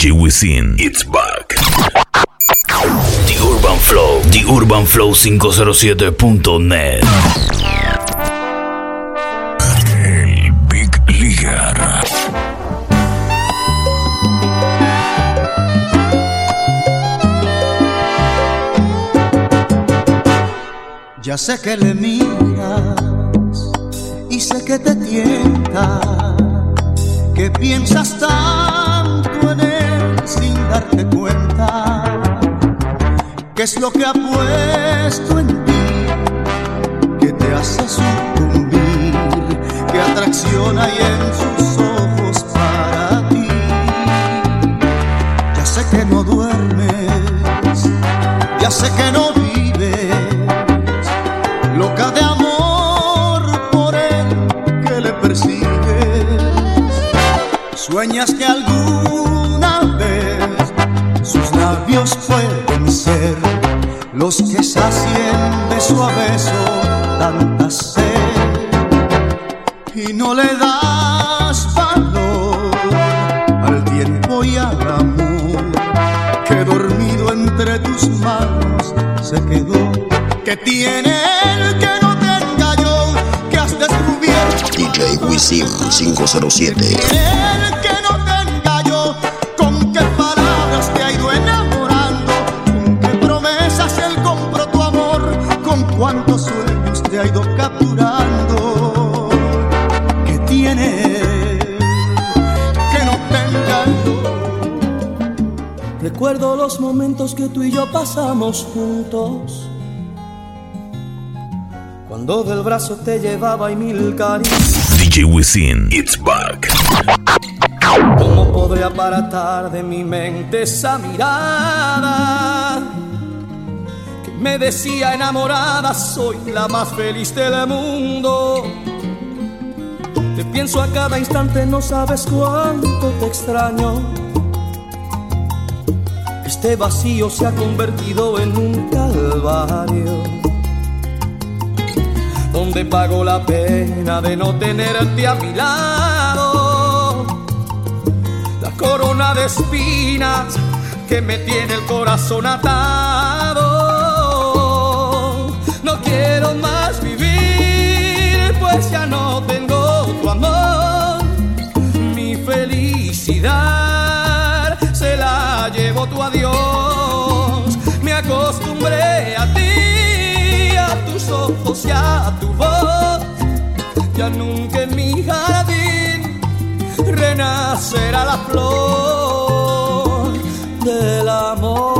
DJ it's back. The Urban Flow, The Urban Flow 507.net. El Big Ligar. Ya sé que le miras y sé que te tienta, que piensas sin darte cuenta, que es lo que ha puesto en ti, que te hace sucumbir, que atracción hay en sus ojos para ti. Ya sé que no duermes, ya sé que no vives loca de amor por él que le persigues. Sueñas que vez pueden ser los que sacien de su beso tanta sed y no le das valor al tiempo y al amor que dormido entre tus manos se quedó que tiene él que no tenga yo, que has descubierto. DJ Wisim 507. Momentos que tú y yo pasamos juntos. Cuando del brazo te llevaba y mil caricias. DJ Wisin, it's back. ¿Cómo podré aparatar de mi mente esa mirada? Que me decía enamorada, soy la más feliz del mundo. Te pienso a cada instante, no sabes cuánto te extraño. Este vacío se ha convertido en un calvario donde pago la pena de no tenerte a mi lado. La corona de espinas que me tiene el corazón atado. No quiero más vivir, pues ya no tengo tu amor. Mi felicidad tu adiós. Me acostumbré a ti tus ojos y a tu voz. Ya nunca en mi jardín renacerá la flor del amor.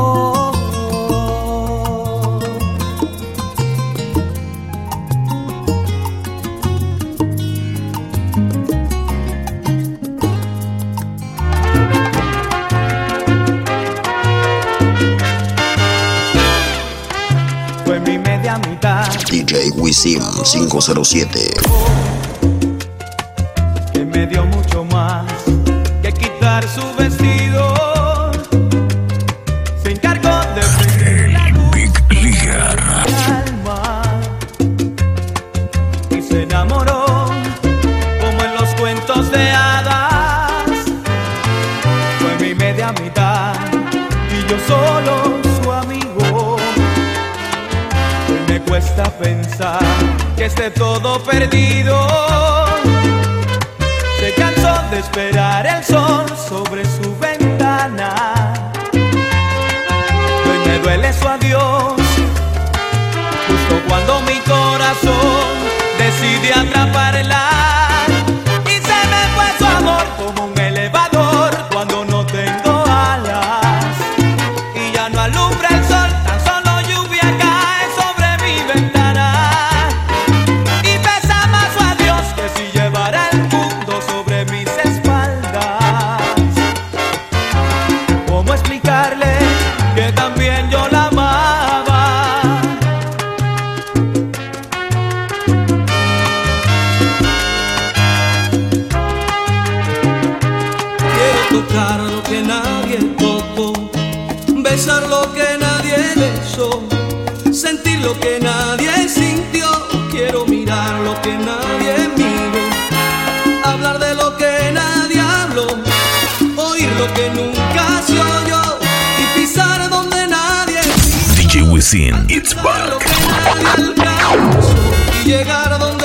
DJ Wisim 507. Sin It's Back. Llegar a donde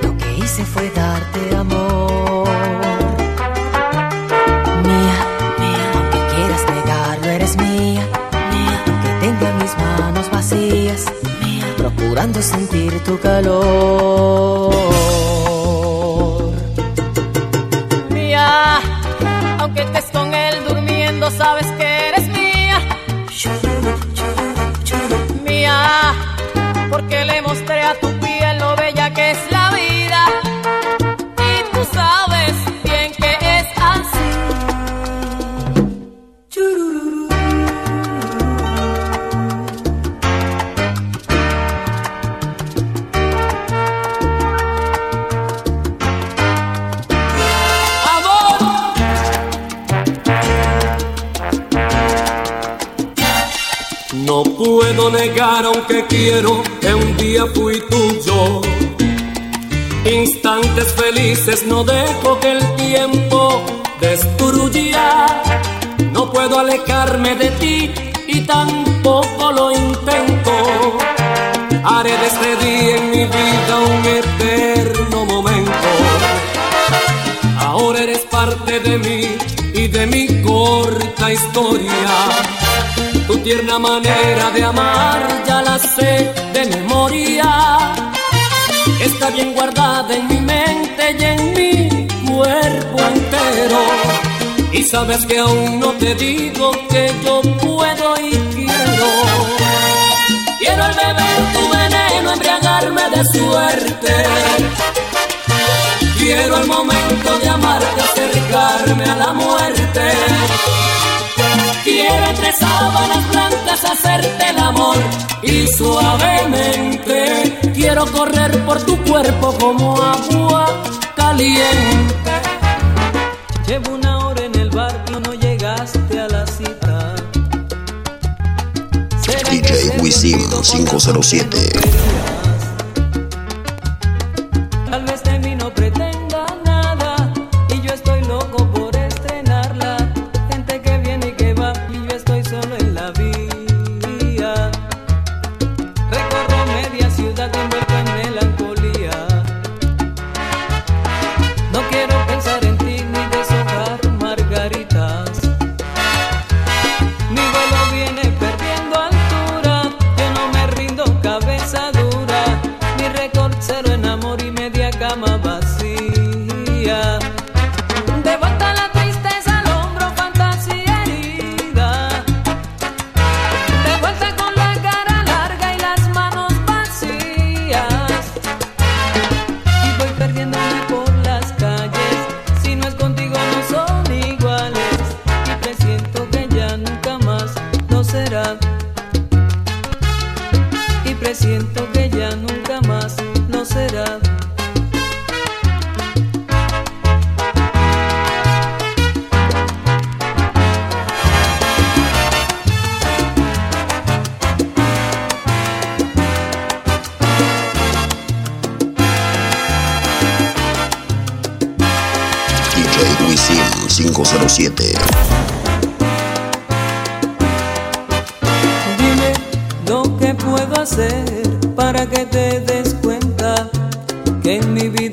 Lo que hice fue darte amor. Mía, mía, aunque quieras negarlo, eres mía. Mía, que tenga mis manos vacías. Procurando sentir tu calor. está bien guardada en mi mente y en mi cuerpo entero. Y sabes que aún no te digo que yo puedo y quiero. Quiero al beber tu veneno, embriagarme de suerte. Quiero el momento de amarte, acercarme a la muerte. Quiero entre sábanas blancas hacerte el amor y suavemente quiero correr por tu cuerpo como agua caliente. Llevo una hora en el barrio, no llegaste a la cita. DJ Wisim 507.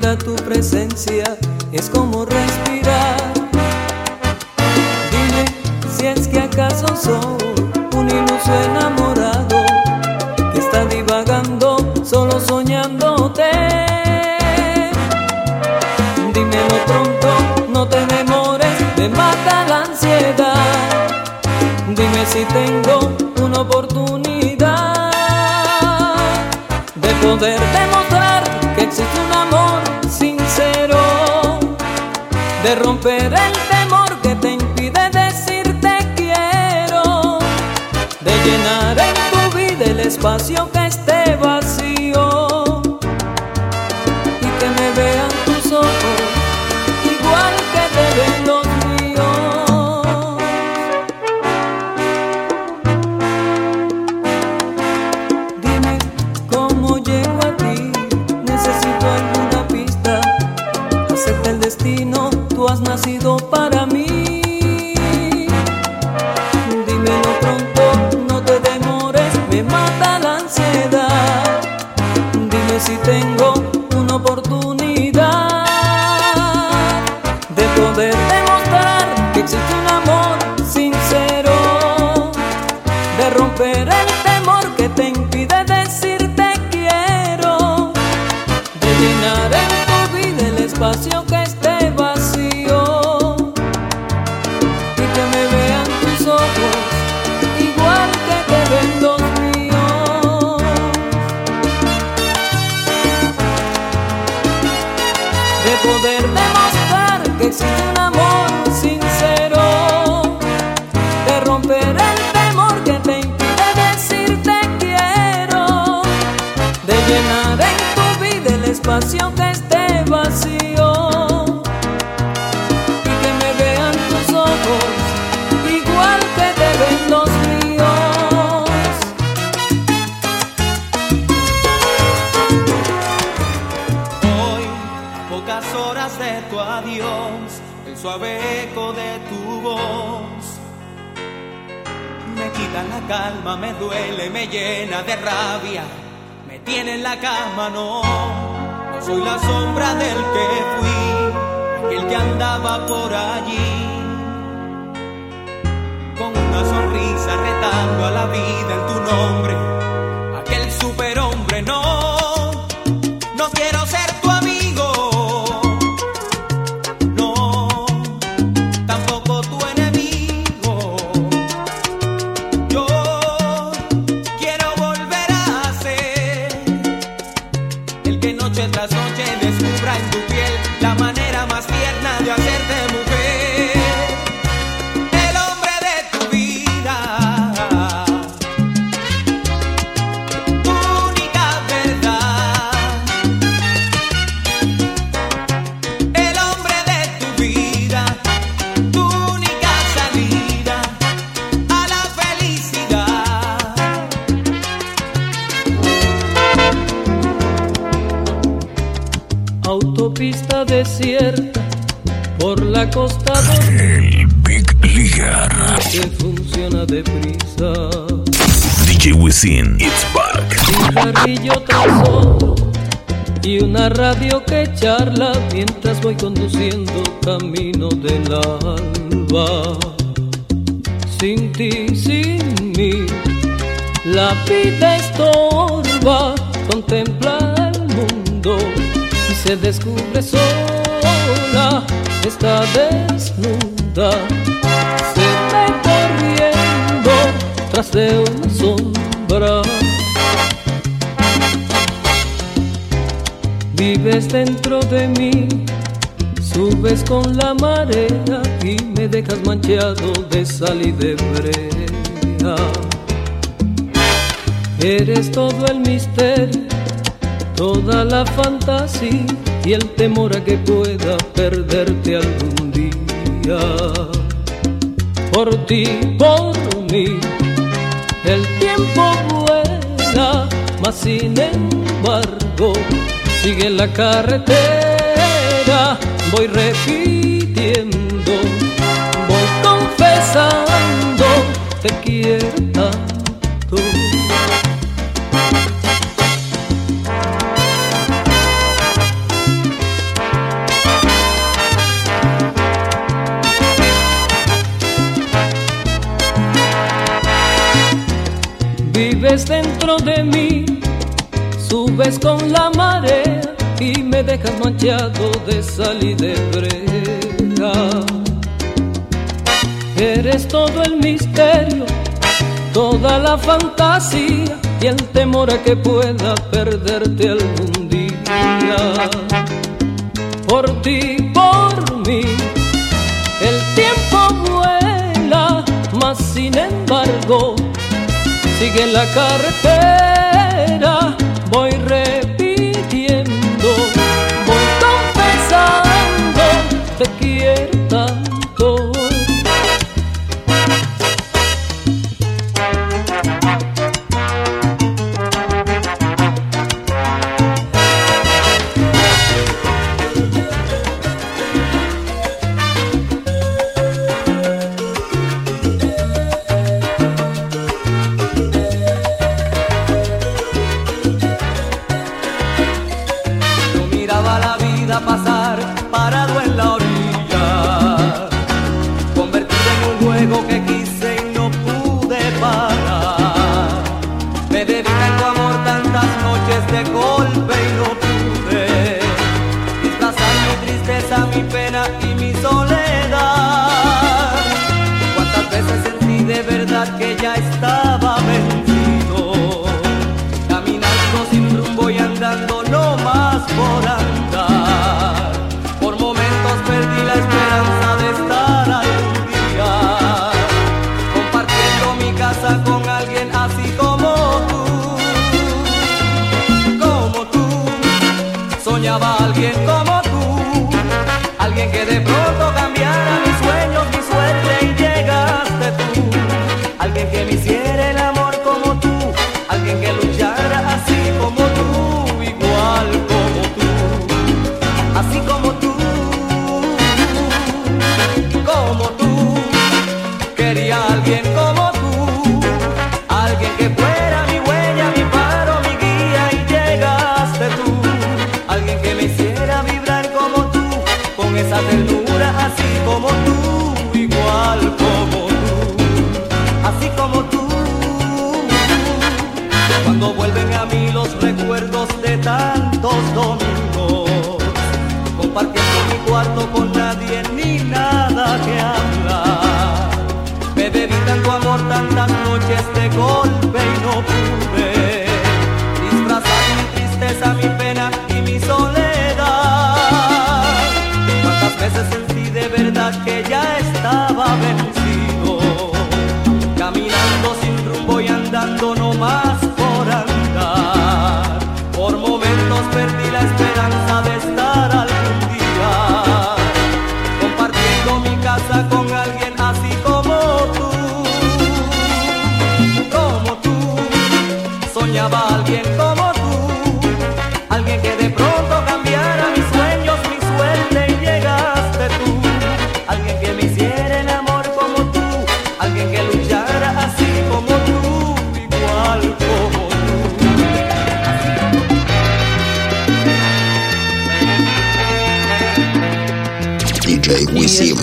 Tu presencia es como respirar. Dime si es que acaso soy un iluso enamorado que está divagando solo soñándote. Dímelo pronto, no te demores, me mata la ansiedad. Dime si tengo una oportunidad de poder demostrar romper el temor que te impide decirte quiero, de llenar en tu vida el espacio que esté de tu adiós, el suave eco de tu voz me quita la calma, me duele, me llena de rabia, me tiene en la cama, no, no soy la sombra del que fui, aquel que andaba por allí. Con una sonrisa retando a la vida en tu nombre, desierta por la costa El Big Ligar. funciona deprisa. DJ Wisin. It's back. cigarrillo tras otro y una radio que charla mientras voy conduciendo camino del alba. Sin ti, sin mí, la vida estorba, contempla el mundo se descubre sola, está desnuda, se va corriendo tras de una sombra. Vives dentro de mí, subes con la marea y me dejas manchado de sal y de brea. Eres todo el misterio toda la fantasía y el temor a que pueda perderte algún día. Por ti, por mí, el tiempo vuela, mas sin embargo sigue la carretera, voy repitiendo, voy confesando, te quiero. con la marea y me dejas manchado de sal y de brega. Eres todo el misterio, toda la fantasía y el temor a que pueda perderte algún día. Por ti, por mí, el tiempo vuela, mas sin embargo sigue la carretera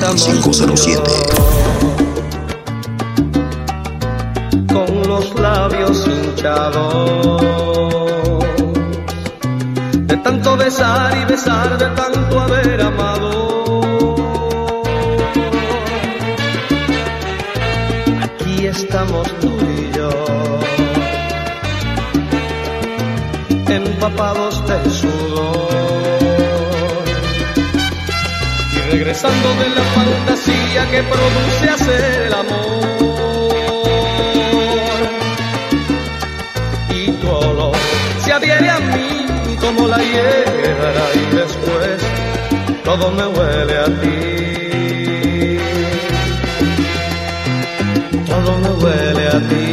507. Con los labios hinchados, de tanto besar y besar, de tanto haber amado. Aquí estamos tú y yo, empapados de regresando de la fantasía que produce hacer el amor. Y tu olor se adhiere a mí como la hierba y después todo me huele a ti. Todo me huele a ti.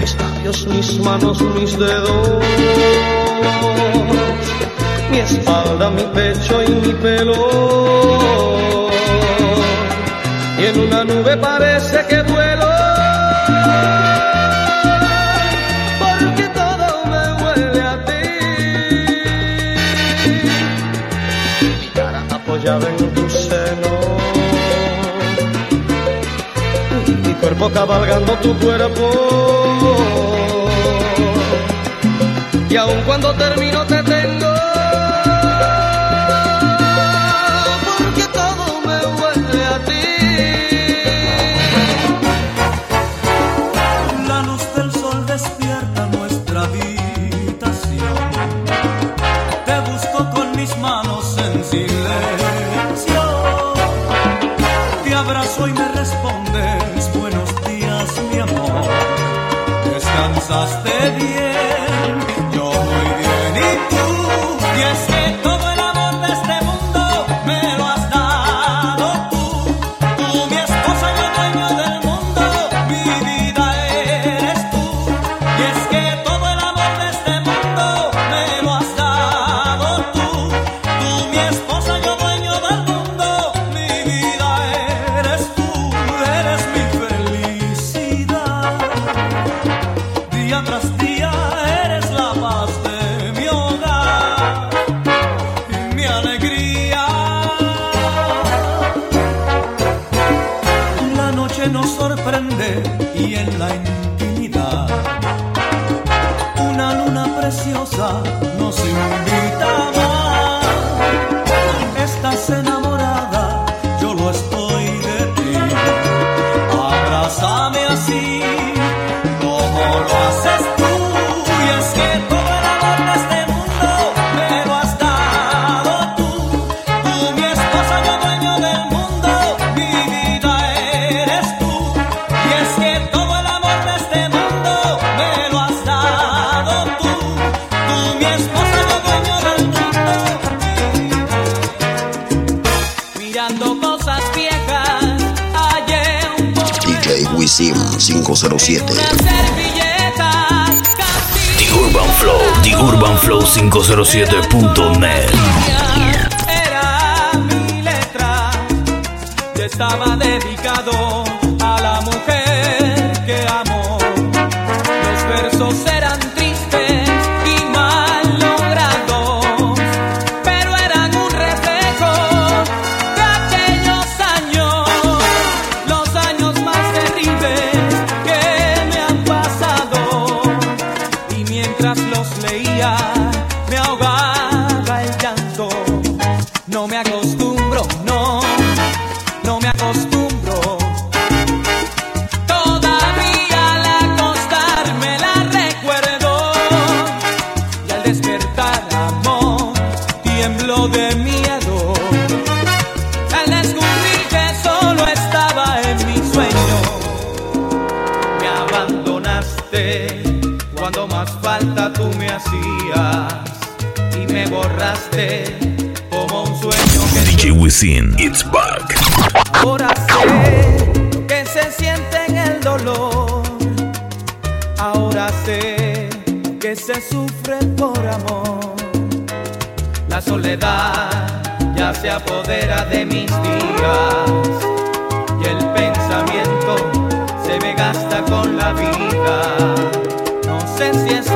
Mis labios, mis manos, mis dedos mi espalda, mi pecho y mi pelo. Y en una nube parece que vuelo. Porque todo me huele a ti. Mi cara apoyada en tu seno. Mi cuerpo cabalgando tu cuerpo. Y aun cuando termino te tengo. que nos sorprende y en la 507.net. ausencia es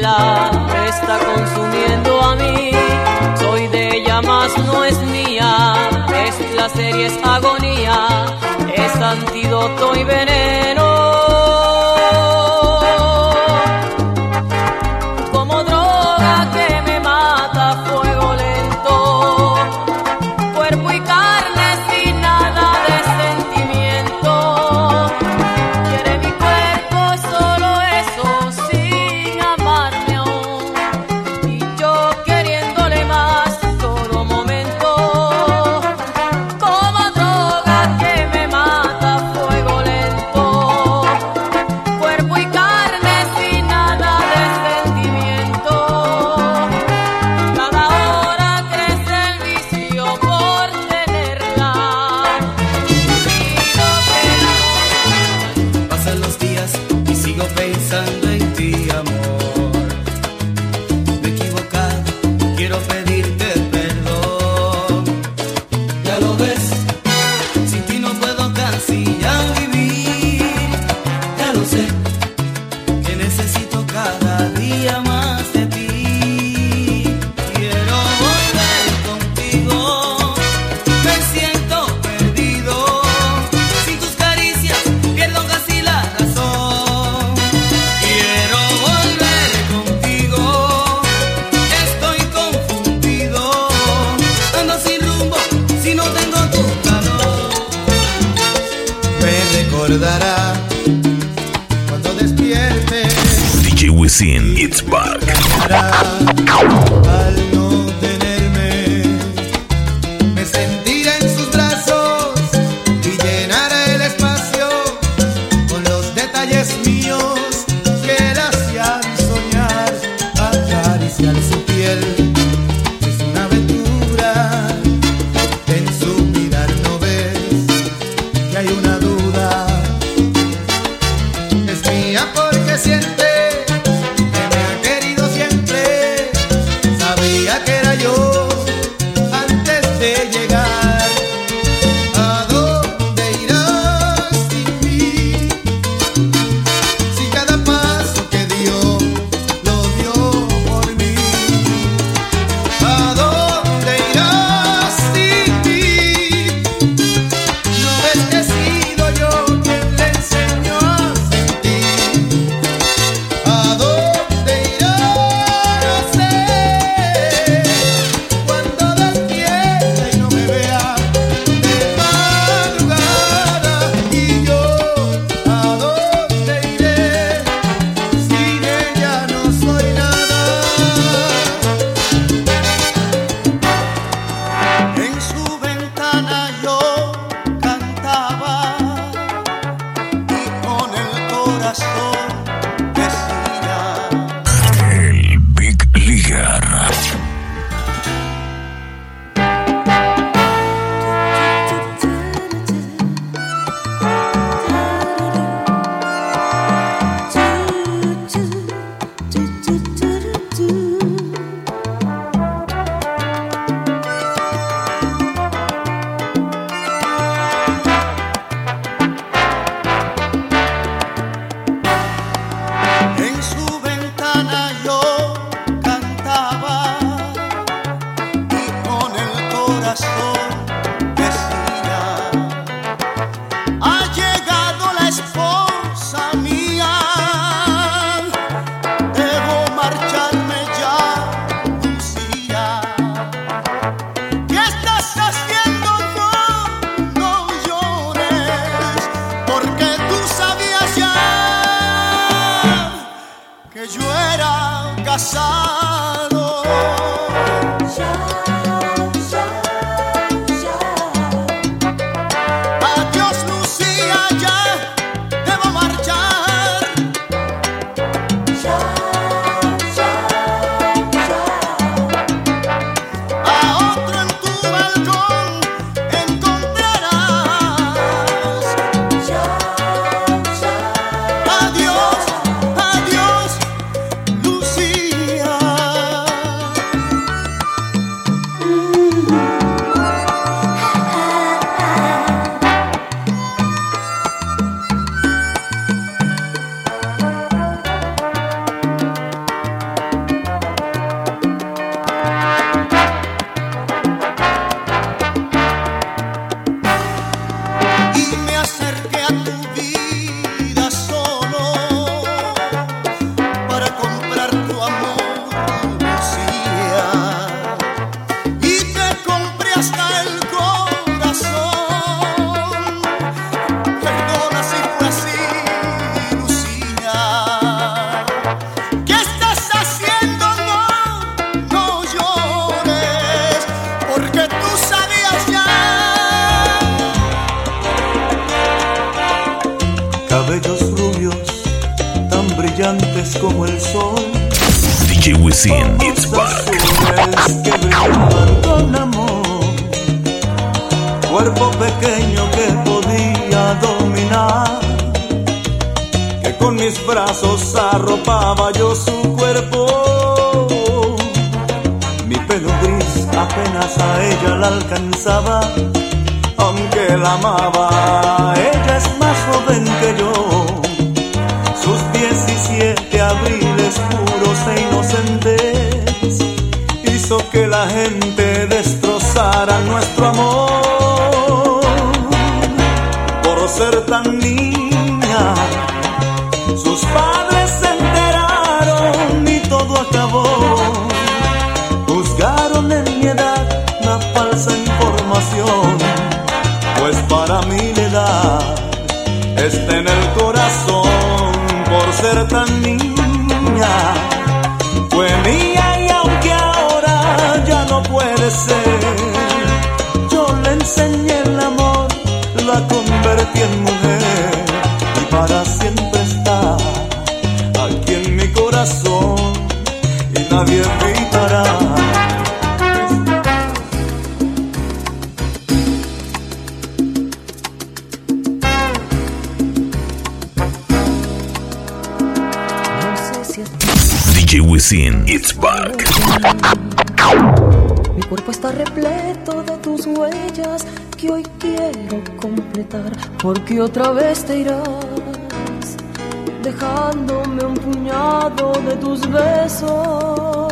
la está consumiendo a mí. Soy de ella, más no es mía. Es placer y es agonía. Es antídoto y veneno. mujeres que brillaban con amor, cuerpo pequeño que podía dominar, que con mis brazos arropaba yo su cuerpo, mi pelo apenas a ella la alcanzaba, aunque la amaba. ser tan niña. Sus padres se enteraron y todo acabó. Juzgaron en mi edad una falsa información, pues para mí la edad está en el corazón por ser tan niña. Fue mía y aunque ahora ya no puede ser, yo le enseñé la convertí en mujer y para siempre está aquí en mi corazón y nadie evitará. porque otra vez te irás, dejándome un puñado de tus besos.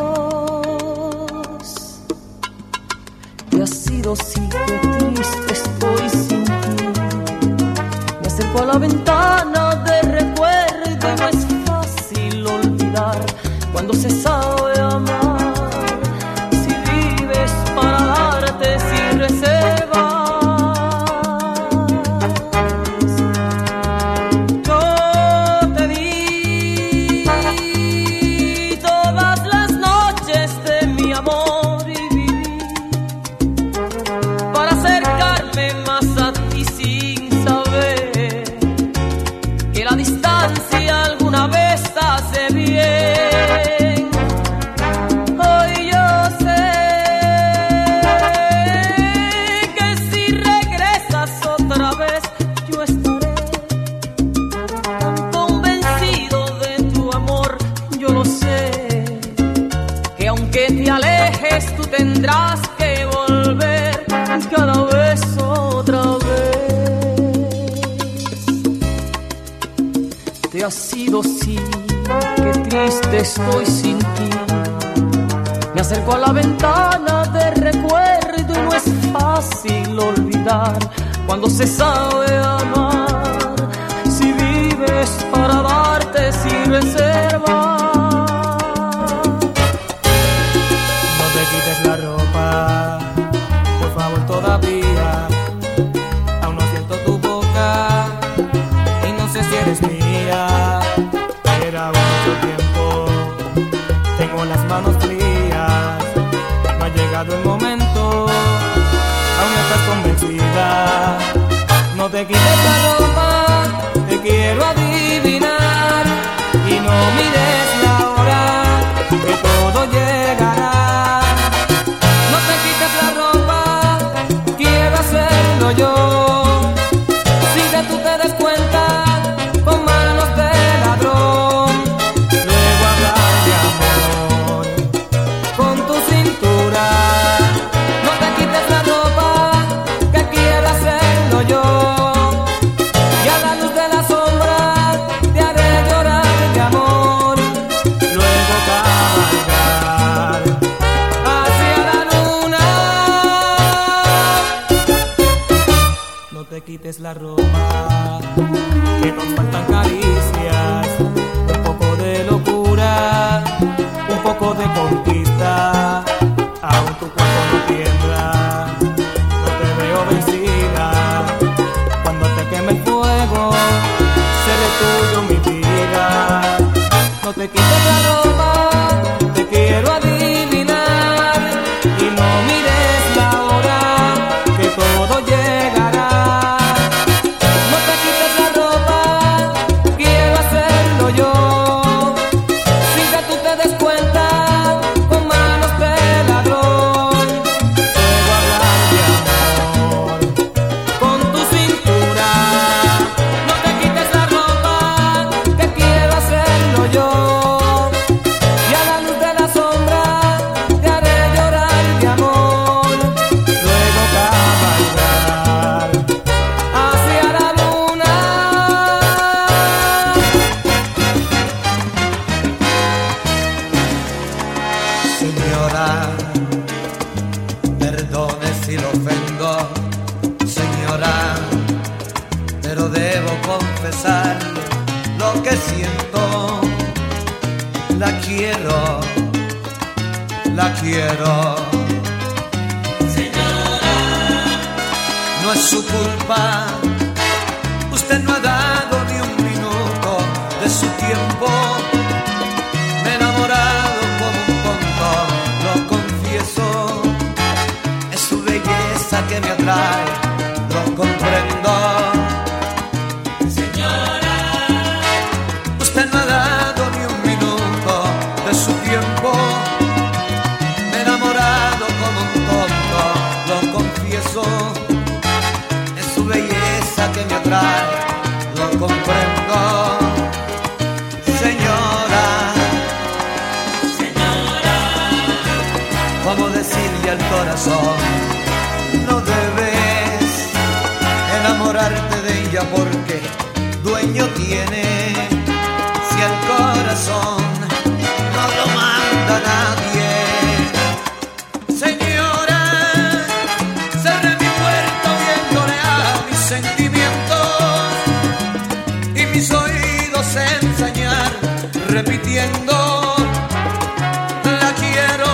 La quiero,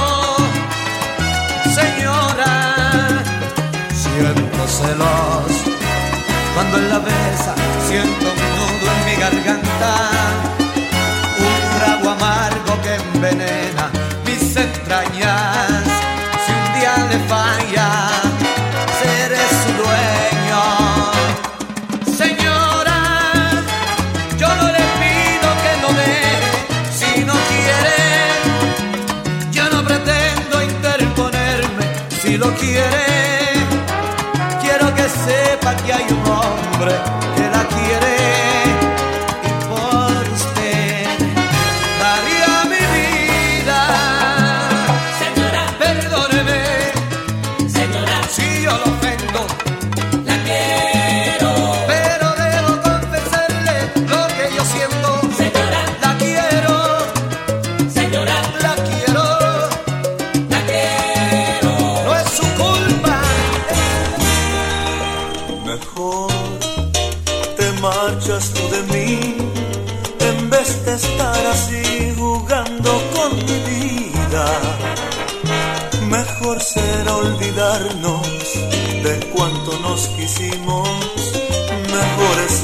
señora. Siento celos Cuando en la besa siento un nudo en mi garganta, un trago amargo que envenena mis entrañas. lo quiere, quiero que sepa que hay un hombre que la quiere.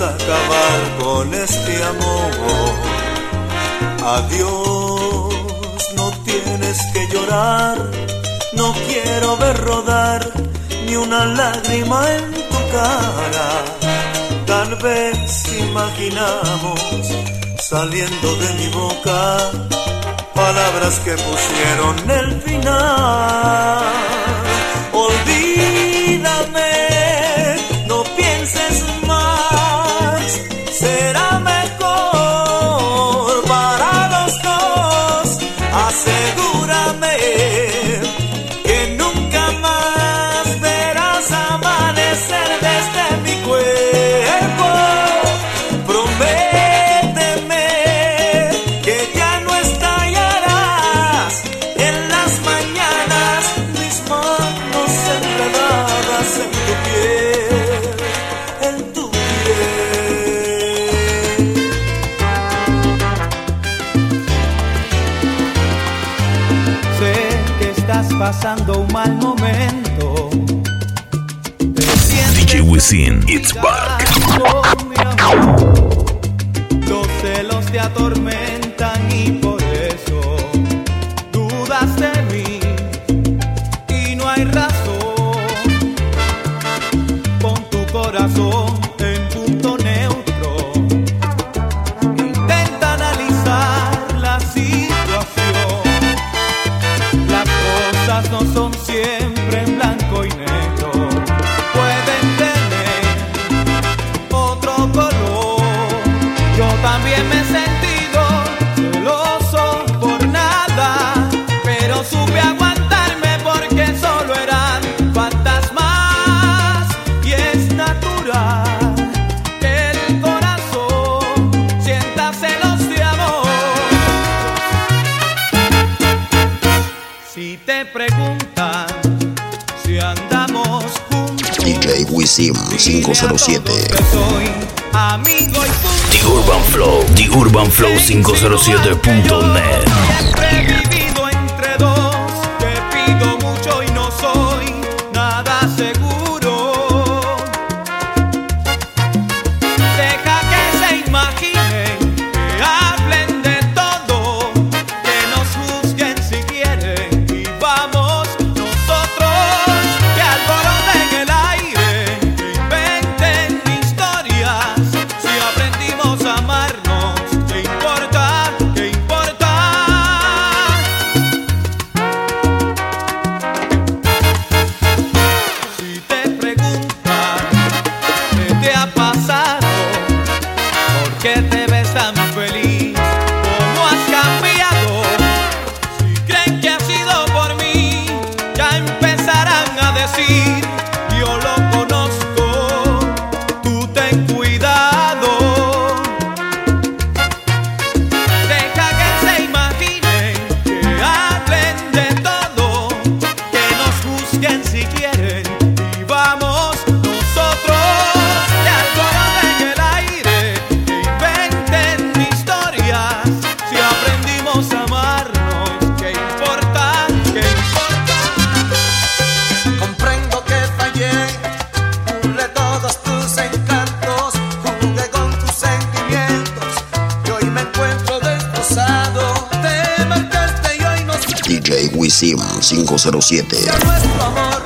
acabar con este amor. Adiós, no tienes que llorar, no quiero ver rodar ni una lágrima en tu cara. Tal vez imaginamos saliendo de mi boca palabras que pusieron el final. pasando un mal momento. DJ Wisin, it's back. flow507.net. te 507.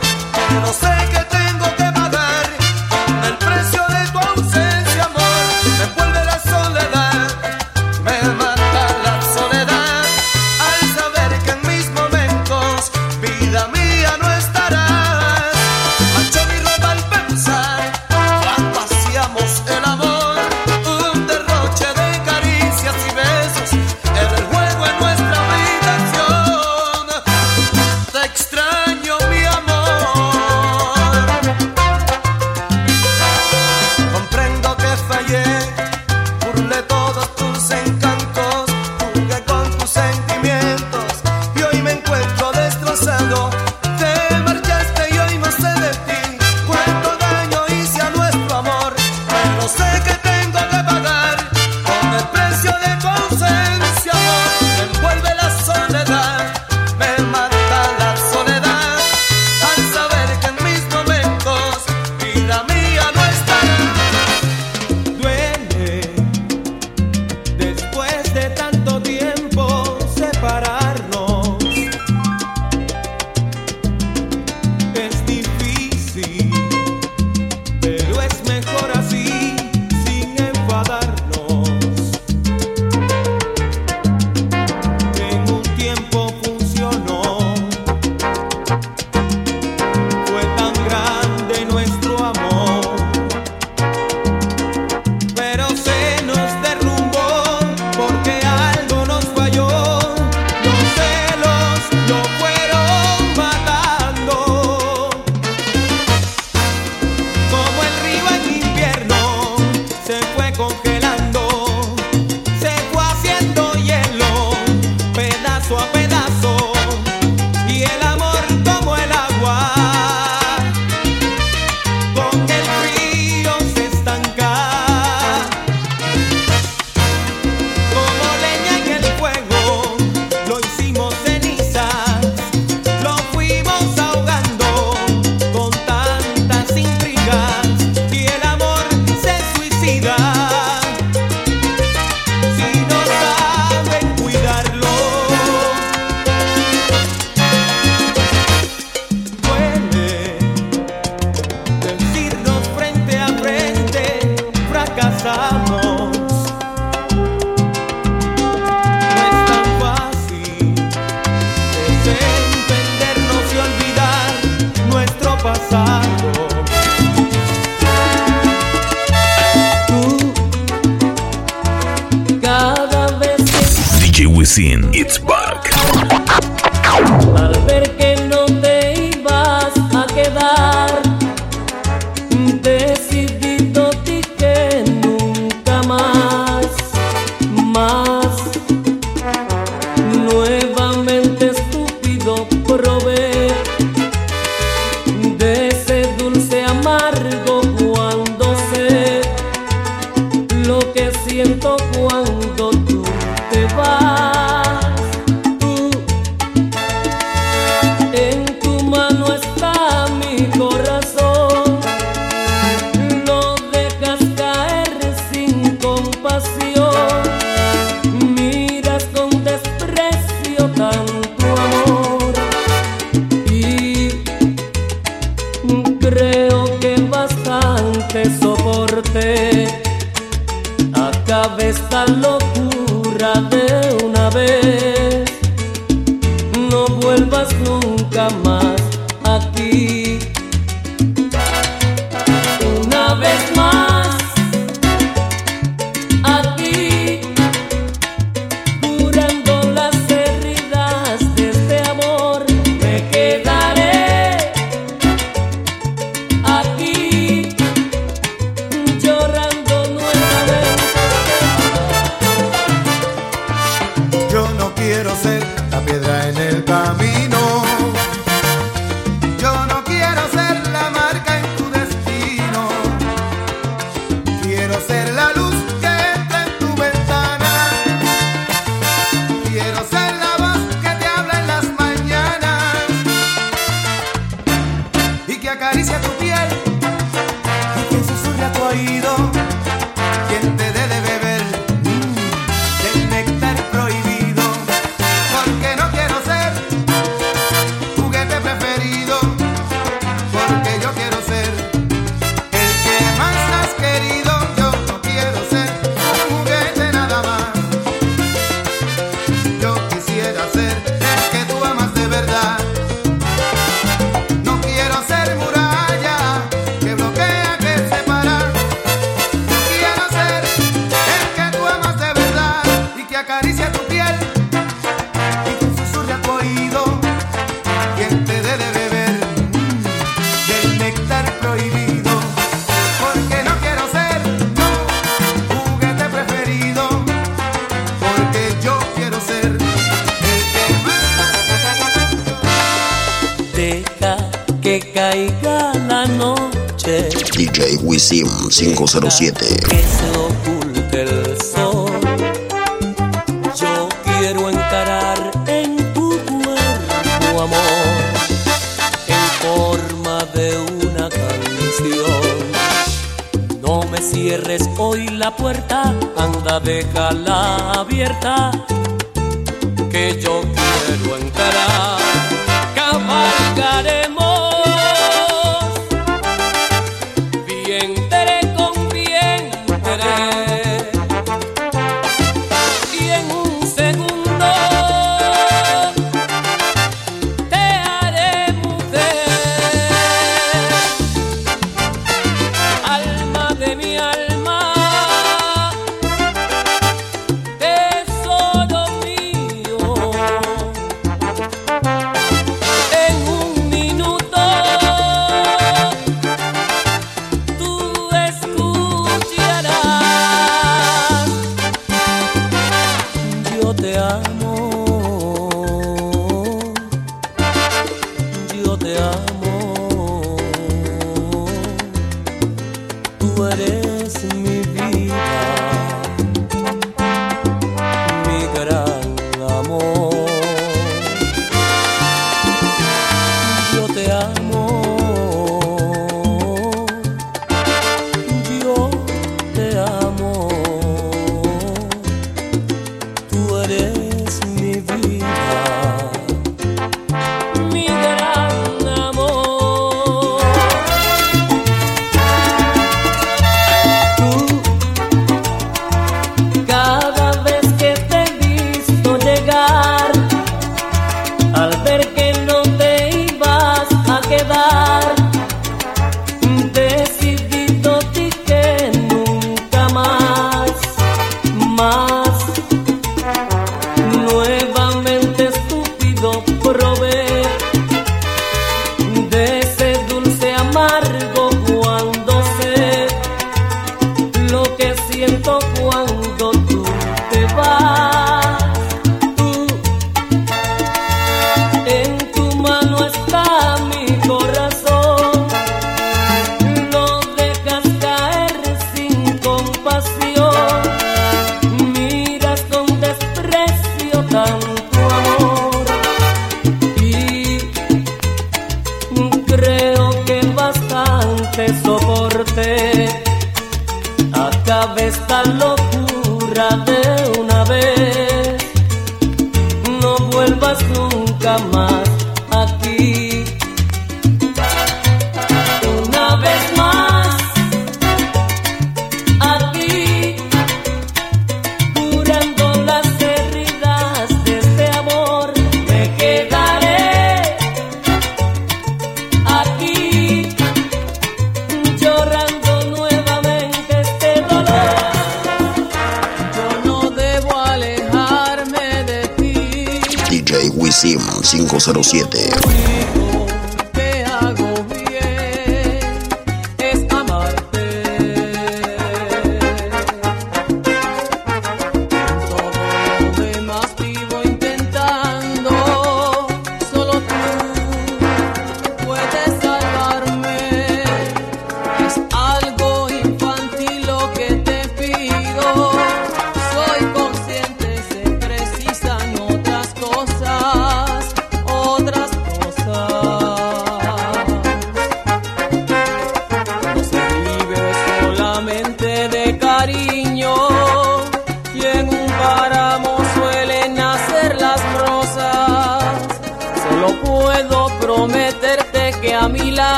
Quiero encarar en tu cuerpo, amor, en forma de una canción. No me cierres hoy la puerta, anda, déjala abierta, que yo quiero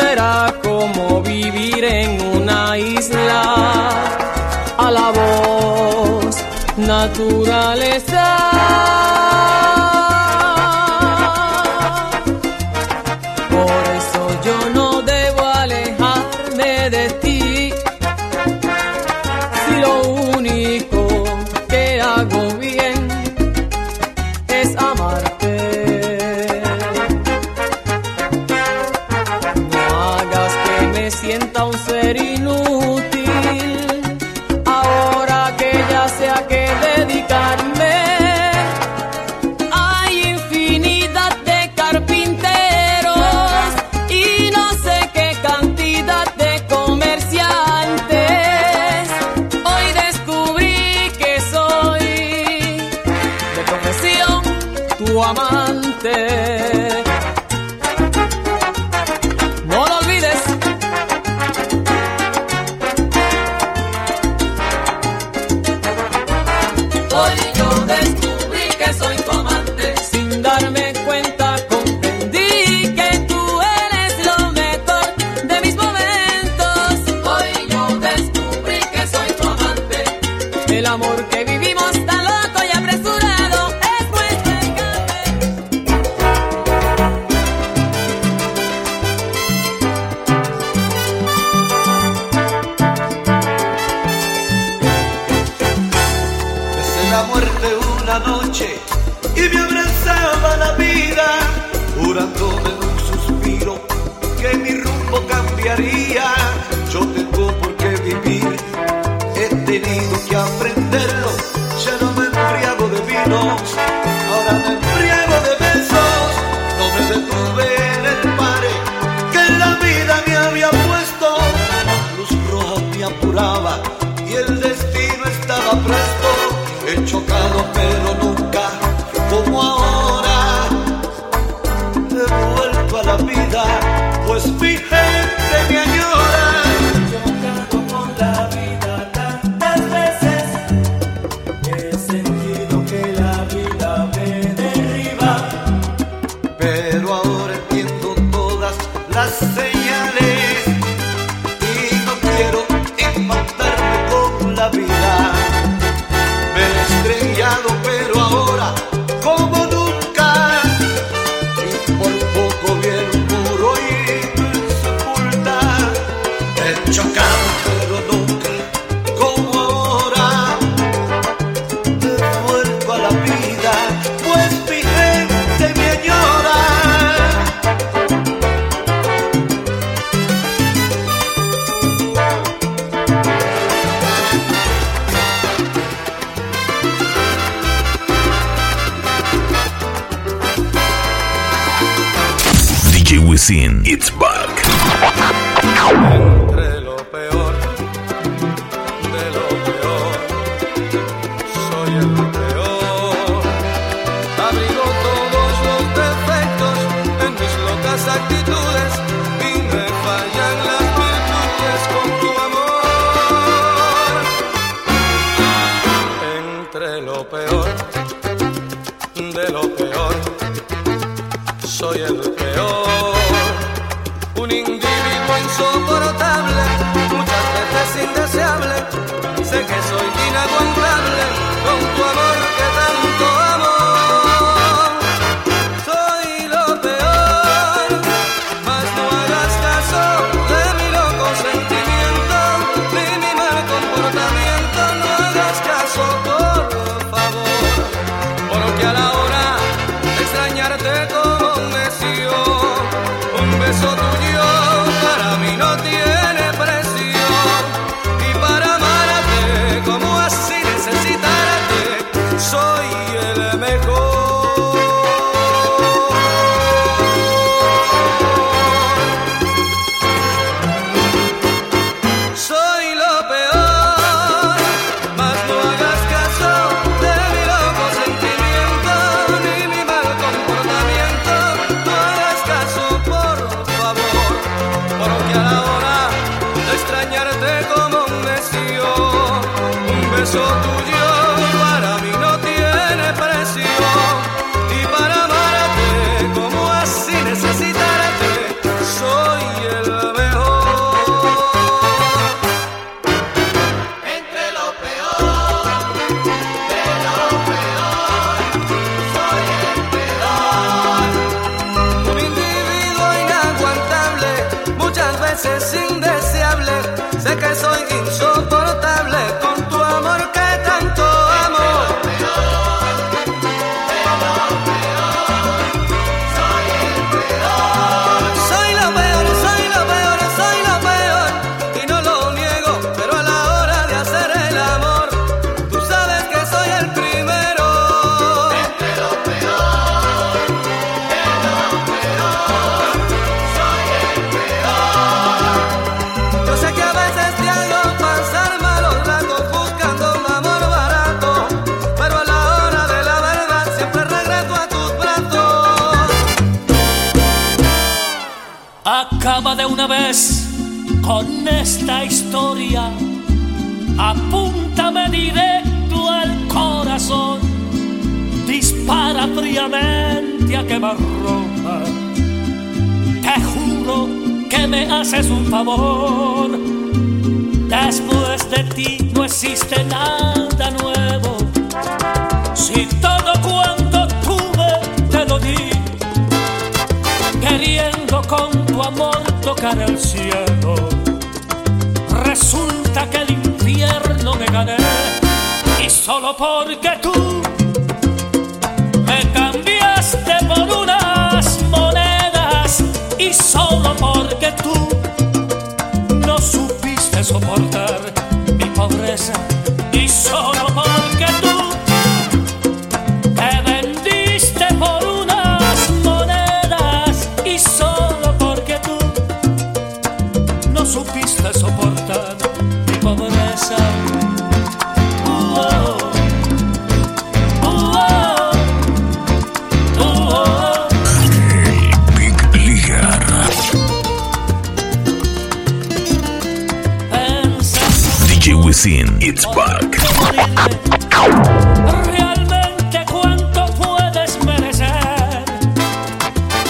será como vivir en una isla a la voz naturaleza. Te juro que me haces un favor. Después de ti no existe nada nuevo. Si todo cuanto tuve te lo di, queriendo con tu amor tocar el cielo, resulta que el infierno me gané. Y solo porque tú y solo porque tú no supiste soportar mi pobreza y solo porque Realmente cuánto puedes merecer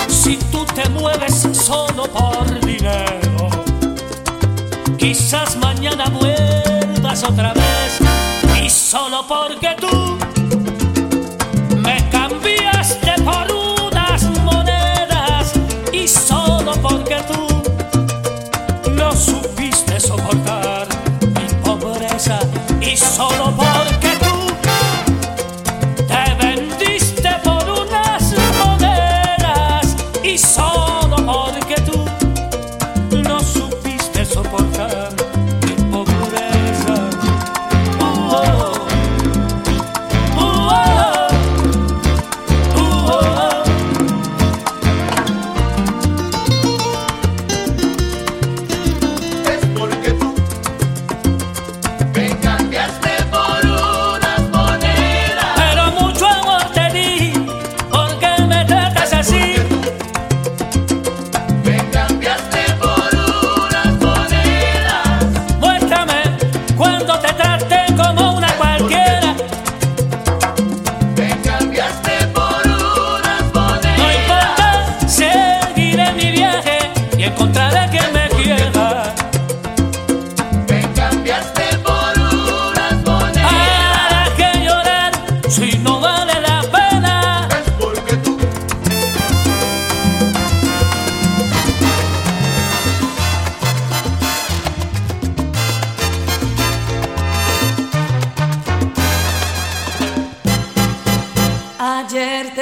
si tú te mueves solo por dinero. Quizás mañana vuelvas otra vez y solo porque tú It's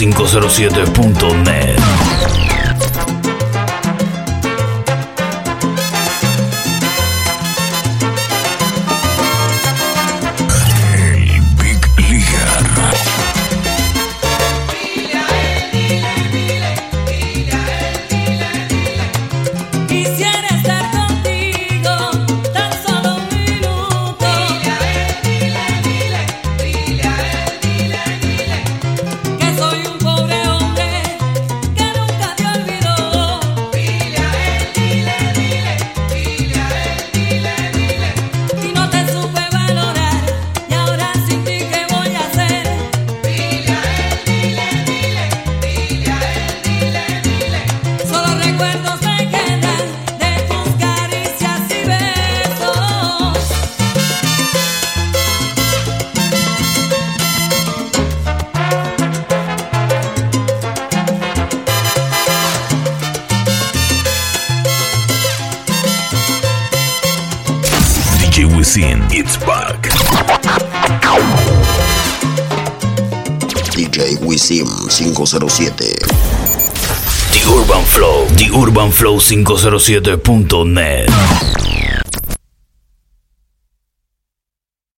urbanflow507.net. Flow507.net.